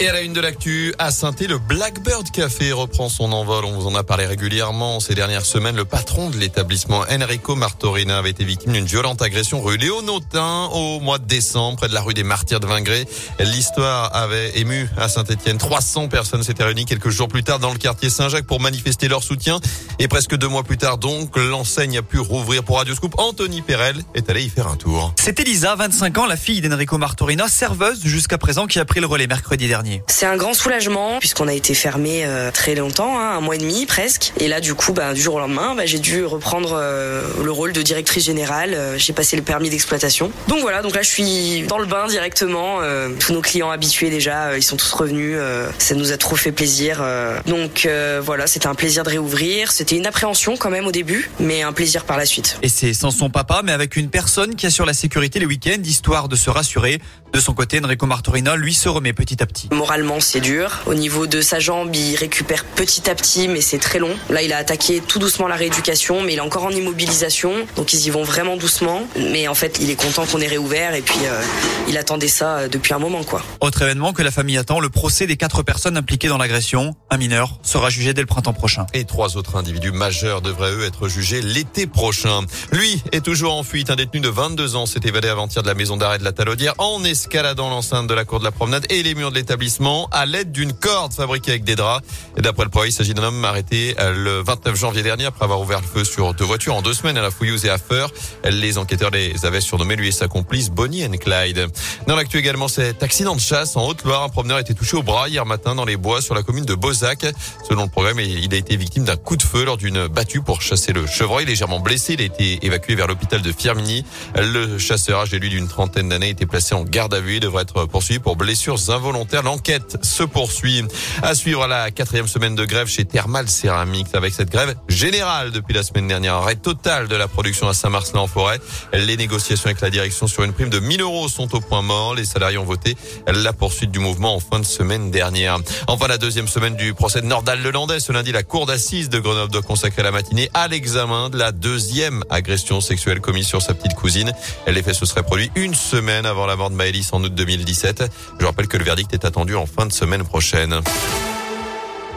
Et à la une de l'actu, à saint le Blackbird Café reprend son envol. On vous en a parlé régulièrement ces dernières semaines. Le patron de l'établissement, Enrico Martorina, avait été victime d'une violente agression rue Léonotin au mois de décembre, près de la rue des Martyrs de Vingré. L'histoire avait ému à Saint-Etienne. 300 personnes s'étaient réunies quelques jours plus tard dans le quartier Saint-Jacques pour manifester leur soutien. Et presque deux mois plus tard, donc, l'enseigne a pu rouvrir pour Radio Scoop. Anthony Perel est allé y faire un tour. C'est Elisa, 25 ans, la fille d'Enrico Martorina, serveuse jusqu'à présent, qui a pris le relais mercredi dernier. C'est un grand soulagement puisqu'on a été fermé euh, très longtemps, hein, un mois et demi presque. Et là, du coup, bah, du jour au lendemain, bah, j'ai dû reprendre euh, le rôle de directrice générale. Euh, j'ai passé le permis d'exploitation. Donc voilà, donc là, je suis dans le bain directement. tous nos clients habitués déjà, ils sont tous revenus. ça nous a trop fait plaisir. donc voilà, c'était un plaisir de réouvrir. C'était une appréhension quand même au début, mais un plaisir par la suite. Et c'est sans son papa, mais avec une personne qui assure la sécurité les week-ends, histoire de se rassurer. De son côté, Enrico Martorina, lui, se remet petit à petit. Moralement, c'est dur. Au niveau de sa jambe, il récupère petit à petit, mais c'est très long. Là, il a attaqué tout doucement la rééducation, mais il est encore en immobilisation. Donc, ils y vont vraiment doucement. Mais en fait, il est content qu'on ait réouvert et puis euh, il attendait ça euh, depuis un moment, quoi. Autre événement que la famille attend, le procès des quatre personnes impliquées dans l'agression. Un mineur sera jugé dès le printemps prochain. Et trois autres individus majeurs devraient eux être jugés l'été prochain. Lui est toujours en fuite. Un détenu de 22 ans s'est évadé avant-hier de la maison d'arrêt de la Talaudière en escaladant l'enceinte de la cour de la promenade et les murs de l'établissement à l'aide d'une corde fabriquée avec des draps. Et d'après le progrès, il s'agit d'un homme arrêté euh, le 29 janvier dernier après avoir ouvert le feu sur deux voitures en deux semaines à la Fouillouse et à Feur. Les enquêteurs les avaient surnommés lui et sa complice Bonnie and Clyde. Dans l'actu également, cet accident de chasse en Haute-Loire. Un promeneur été touché au bras hier matin dans les bois sur la commune de Bozac. Selon le programme, il a été victime d'un coup de feu lors d'une battue pour chasser le chevreuil. Légèrement blessé, il a été évacué vers l'hôpital de Firminy. Le chasseur, âgé lui d'une trentaine d'années, était placé en garde à vue. Il devrait être poursuivi pour blessures involontaires. L'enquête se poursuit. À suivre la quatrième semaine de grève chez Thermal Céramique avec cette grève générale depuis la semaine dernière. Arrêt total de la production à Saint-Marcelin en forêt. Les négociations avec la direction sur une prime de 1000 euros sont au point mort. Les salariés ont voté la poursuite du mouvement en fin de semaine dernière. Enfin, la deuxième semaine du procès de Nordal-Lelandais. Ce lundi, la cour d'assises de Grenoble doit consacrer la matinée à l'examen de la deuxième agression sexuelle commise sur sa petite cousine. L'effet se serait produit une semaine avant la mort de Maëlys en août 2017. Je rappelle que le verdict est attendu en fin de semaine prochaine.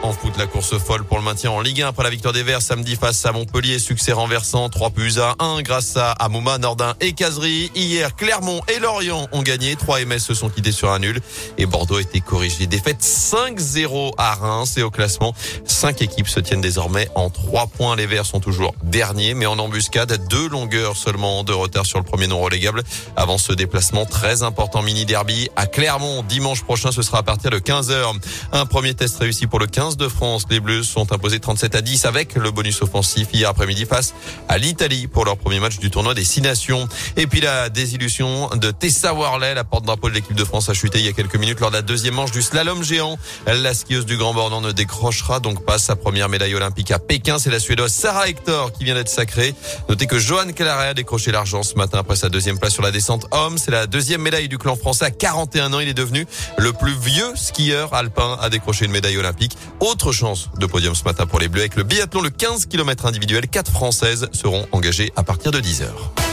En foot, la course folle pour le maintien en Ligue 1 après la victoire des Verts samedi face à Montpellier. Succès renversant, 3 buts à 1 grâce à Amouma, Nordin et Cazerie. Hier, Clermont et Lorient ont gagné. 3 MS se sont quittés sur un nul. Et Bordeaux a été corrigé. Défaite 5-0 à Reims. Et au classement, 5 équipes se tiennent désormais en 3 points. Les Verts sont toujours derniers, mais en embuscade, deux longueurs seulement de retard sur le premier non relégable. Avant ce déplacement très important mini derby à Clermont. Dimanche prochain, ce sera à partir de 15h. Un premier test réussi pour le 15 de France. Les Bleus sont imposés 37 à 10 avec le bonus offensif hier après-midi face à l'Italie pour leur premier match du tournoi des Six Nations. Et puis la désillusion de Tessa Worley, la porte-drapeau de l'équipe de France a chuté il y a quelques minutes lors de la deuxième manche du slalom géant. La skieuse du Grand Bornand ne décrochera donc pas sa première médaille olympique à Pékin. C'est la Suédoise Sarah Hector qui vient d'être sacrée. Notez que Johan Claret a décroché l'argent ce matin après sa deuxième place sur la descente homme. C'est la deuxième médaille du clan français à 41 ans. Il est devenu le plus vieux skieur alpin à décrocher une médaille olympique. Autre chance de podium ce matin pour les Bleus avec le biathlon, le 15 km individuel. Quatre Françaises seront engagées à partir de 10 heures.